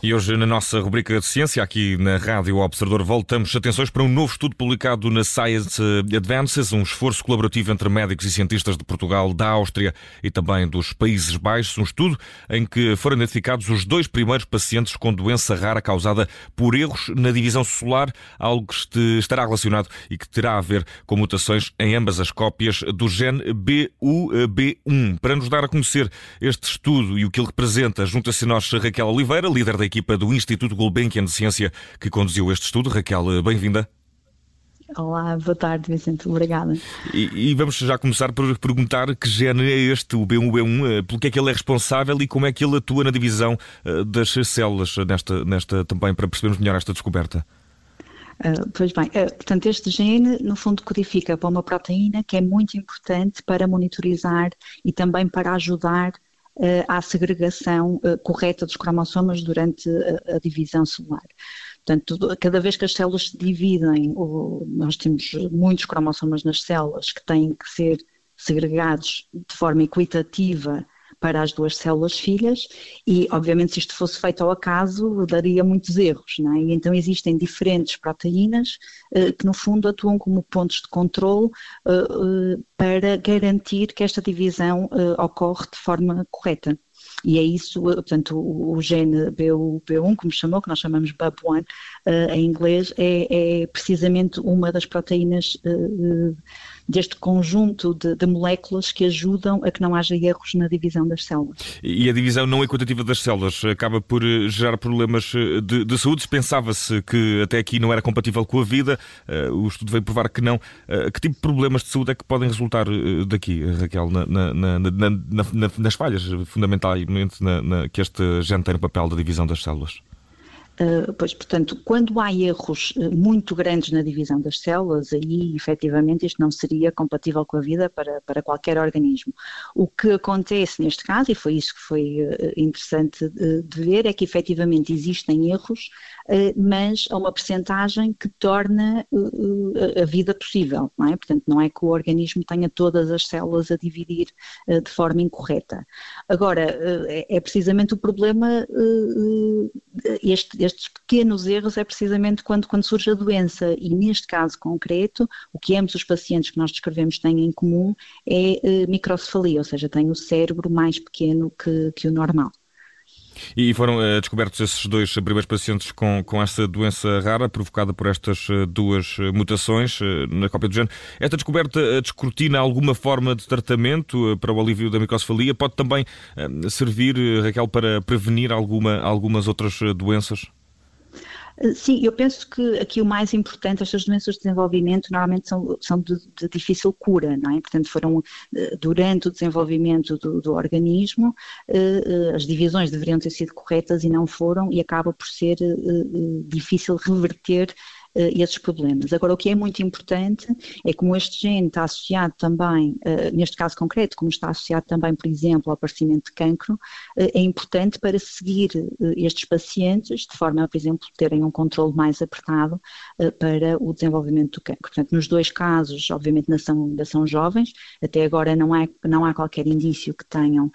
E hoje, na nossa rubrica de ciência, aqui na Rádio Observador, voltamos atenções para um novo estudo publicado na Science Advances, um esforço colaborativo entre médicos e cientistas de Portugal, da Áustria e também dos Países Baixos. Um estudo em que foram identificados os dois primeiros pacientes com doença rara causada por erros na divisão celular, algo que estará relacionado e que terá a ver com mutações em ambas as cópias do gene BUB1. Para nos dar a conhecer este estudo e o que ele representa, junta-se a nós Raquel Oliveira, líder da equipa do Instituto Gulbenkian de Ciência que conduziu este estudo. Raquel, bem-vinda. Olá, boa tarde, Vicente, obrigada. E, e, vamos já começar por perguntar que gene é este, o B1B1, eh, pelo que é que ele é responsável e como é que ele atua na divisão eh, das células, nesta, nesta também, para percebermos melhor esta descoberta. Uh, pois bem, uh, portanto, este gene, no fundo, codifica para uma proteína que é muito importante para monitorizar e também para ajudar à segregação uh, correta dos cromossomas durante a, a, divisão celular. Portanto, cada vez que as células se dividem, nós temos muitos cromossomas nas células que têm que ser segregados de forma equitativa para as duas células filhas e, obviamente, se isto fosse feito ao acaso, daria muitos erros, não é? E então existem diferentes proteínas uh, que, no fundo, atuam como pontos de controle uh, uh, para garantir que esta divisão ocorre de forma correta. E é isso, portanto, o, gene BU1, como chamou, que nós chamamos BUB1 em inglês, é, é, precisamente uma das proteínas deste conjunto de, de, moléculas que ajudam a que não haja erros na divisão das células. E a divisão não equitativa das células acaba por eh, gerar problemas eh, de, de saúde. Pensava-se que até aqui não era compatível com a vida, uh, o estudo veio provar que não. Que tipo de problemas de saúde é que podem resultar daqui, Raquel, na, na, na, nas falhas fundamentalmente que este gene tem no papel da divisão das células? Uh, pois, portanto, quando há erros uh, muito grandes na divisão das células, aí efetivamente isto não seria compatível com a vida para, para qualquer organismo. O que acontece neste caso, e foi isso que foi uh, interessante de, ver, é que efetivamente existem erros eh, mas a uma percentagem que torna eh, eh, a vida possível, não é? Portanto, não é que o organismo tenha todas as células a dividir de forma incorreta. Agora, é, é precisamente o problema, este, estes pequenos erros é precisamente quando, quando surge a doença e neste caso concreto, o que ambos os pacientes que nós descrevemos têm em comum é microcefalia, ou seja, têm o cérebro mais pequeno que, que o normal. E foram uh, descobertos esses dois primeiros pacientes com, com esta doença rara provocada por estas uh, duas uh, mutações na cópia do gene. Esta descoberta descortina alguma forma de tratamento para o alívio da microcefalia? Pode também servir, Raquel, para prevenir alguma, algumas outras doenças? Sim, eu penso que aqui o mais importante, estas doenças de desenvolvimento normalmente são, são de, de difícil cura, não é? Portanto, foram eh, durante o desenvolvimento do, do organismo, eh, eh, as divisões deveriam ter sido corretas e não foram, e acaba por ser difícil reverter esses problemas. Agora, o que é muito importante é como este gene está associado também, uh, neste caso concreto, como está associado também, por exemplo, ao aparecimento de cancro, uh, é importante para seguir estes pacientes, de forma a, por exemplo, terem um controle mais apertado para o desenvolvimento do cancro. Portanto, nos dois casos, obviamente, ainda são, ainda são jovens, até agora não há, não há qualquer indício que tenham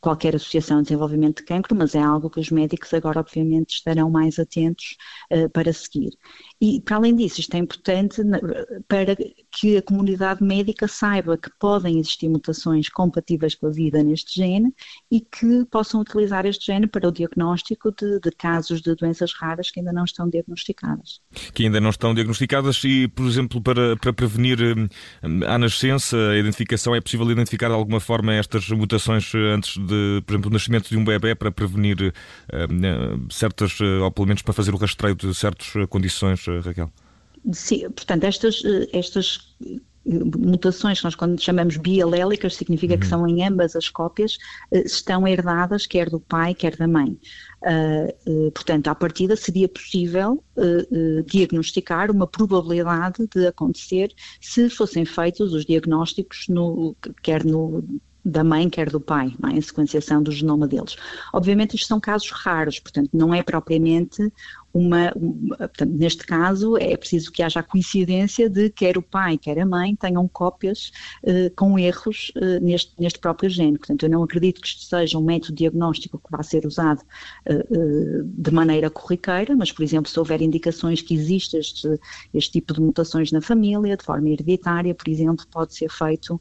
qualquer associação de desenvolvimento de cancro, mas é algo que os médicos agora, obviamente, estarão mais atentos uh, para seguir. E, para além disso, isto é importante para que a comunidade médica saiba que podem existir mutações compatíveis com a vida neste gene e que possam utilizar este gene para o diagnóstico de, de casos de doenças raras que ainda não estão diagnosticadas. Que ainda não estão diagnosticadas e, por exemplo, para, para prevenir hum, à nascença, a identificação, é possível identificar de alguma forma estas mutações antes de, por exemplo, o nascimento de um bebê para prevenir hum, certas, ou pelo menos para fazer o rastreio de certas condições Raquel? Sim, portanto, estas, eh, estas eh, mutações que nós quando chamamos bialélicas, significa uhum. que são em ambas as cópias, eh, estão herdadas quer do pai, quer da mãe. Uh, uh, portanto, à partida seria possível uh, diagnosticar uma probabilidade de acontecer se fossem feitos os diagnósticos no, quer no da mãe, quer do pai, é? a sequenciação do genoma deles. Obviamente isto são casos raros, portanto não é propriamente uma, uma, portanto, neste caso é preciso que haja a coincidência de quer o pai, quer a mãe tenham cópias uh, com erros uh, neste, neste próprio gene. Portanto, eu não acredito que isto seja um método diagnóstico que vá ser usado uh, de maneira corriqueira, mas, por exemplo, se houver indicações que existe este, este tipo de mutações na família, de forma hereditária, por exemplo, pode ser feito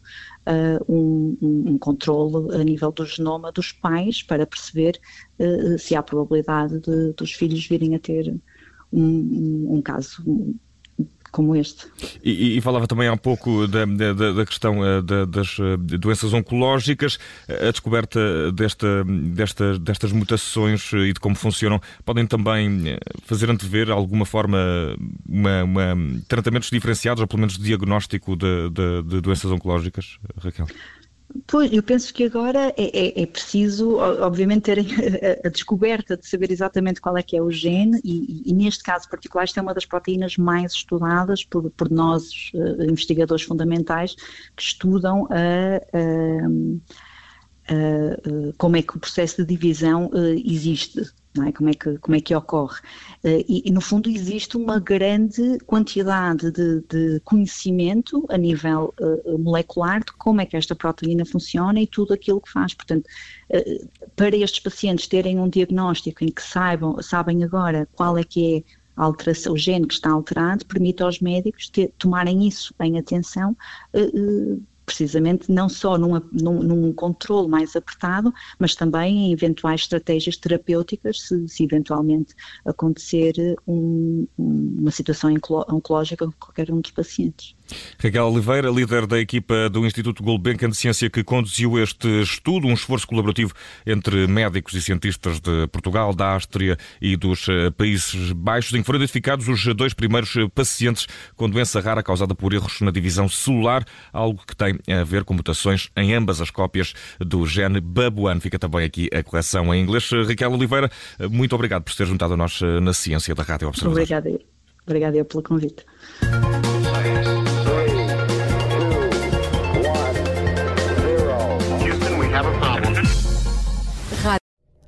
um, um, um controle a nível do genoma dos pais para perceber se há probabilidade de, dos filhos virem a ter um, um caso como este. E, e, falava também há pouco da, da, da questão eh, da, das eh, doenças oncológicas, a descoberta desta, desta, destas mutações e de como funcionam, podem também eh, fazer antever alguma forma uma, uma, tratamentos diferenciados, ou pelo menos diagnóstico de, de, de doenças oncológicas, Raquel? Pois, eu penso que agora é, é, é preciso, obviamente, terem a, a, descoberta de saber exatamente qual é que é o gene e, e, neste caso particular, esta é uma das proteínas mais estudadas por, por nós, uh, investigadores fundamentais, que estudam a, a, como é que o processo de divisão uh, existe é? Como, é que, como é que ocorre? Uh, e, e, no fundo, existe uma grande quantidade de, de conhecimento a nível uh, molecular de como é que esta proteína funciona e tudo aquilo que faz. Portanto, uh, para estes pacientes terem um diagnóstico em que saibam, sabem agora qual é que é alteração, o gene que está alterado, permite aos médicos ter, tomarem isso em atenção precisamente não só num, num, num controle mais apertado, mas também em eventuais estratégias terapêuticas, se, se eventualmente acontecer um, uma situação oncológica com qualquer um dos pacientes. Raquel Oliveira, líder da equipa do Instituto Gulbenkian de Ciência que conduziu este estudo, um esforço colaborativo entre médicos e cientistas de Portugal, da Áustria e dos eh, Países Baixos, em que foram identificados os dois primeiros pacientes com doença rara causada por erros na divisão celular, algo que tem a ver com mutações em ambas as cópias do gene BAB1. Fica também aqui a correção em inglês. Raquel Oliveira, muito obrigado por ter juntado a nós eh, na ciência da Rádio Observador. Obrigada. Obrigada pelo convite.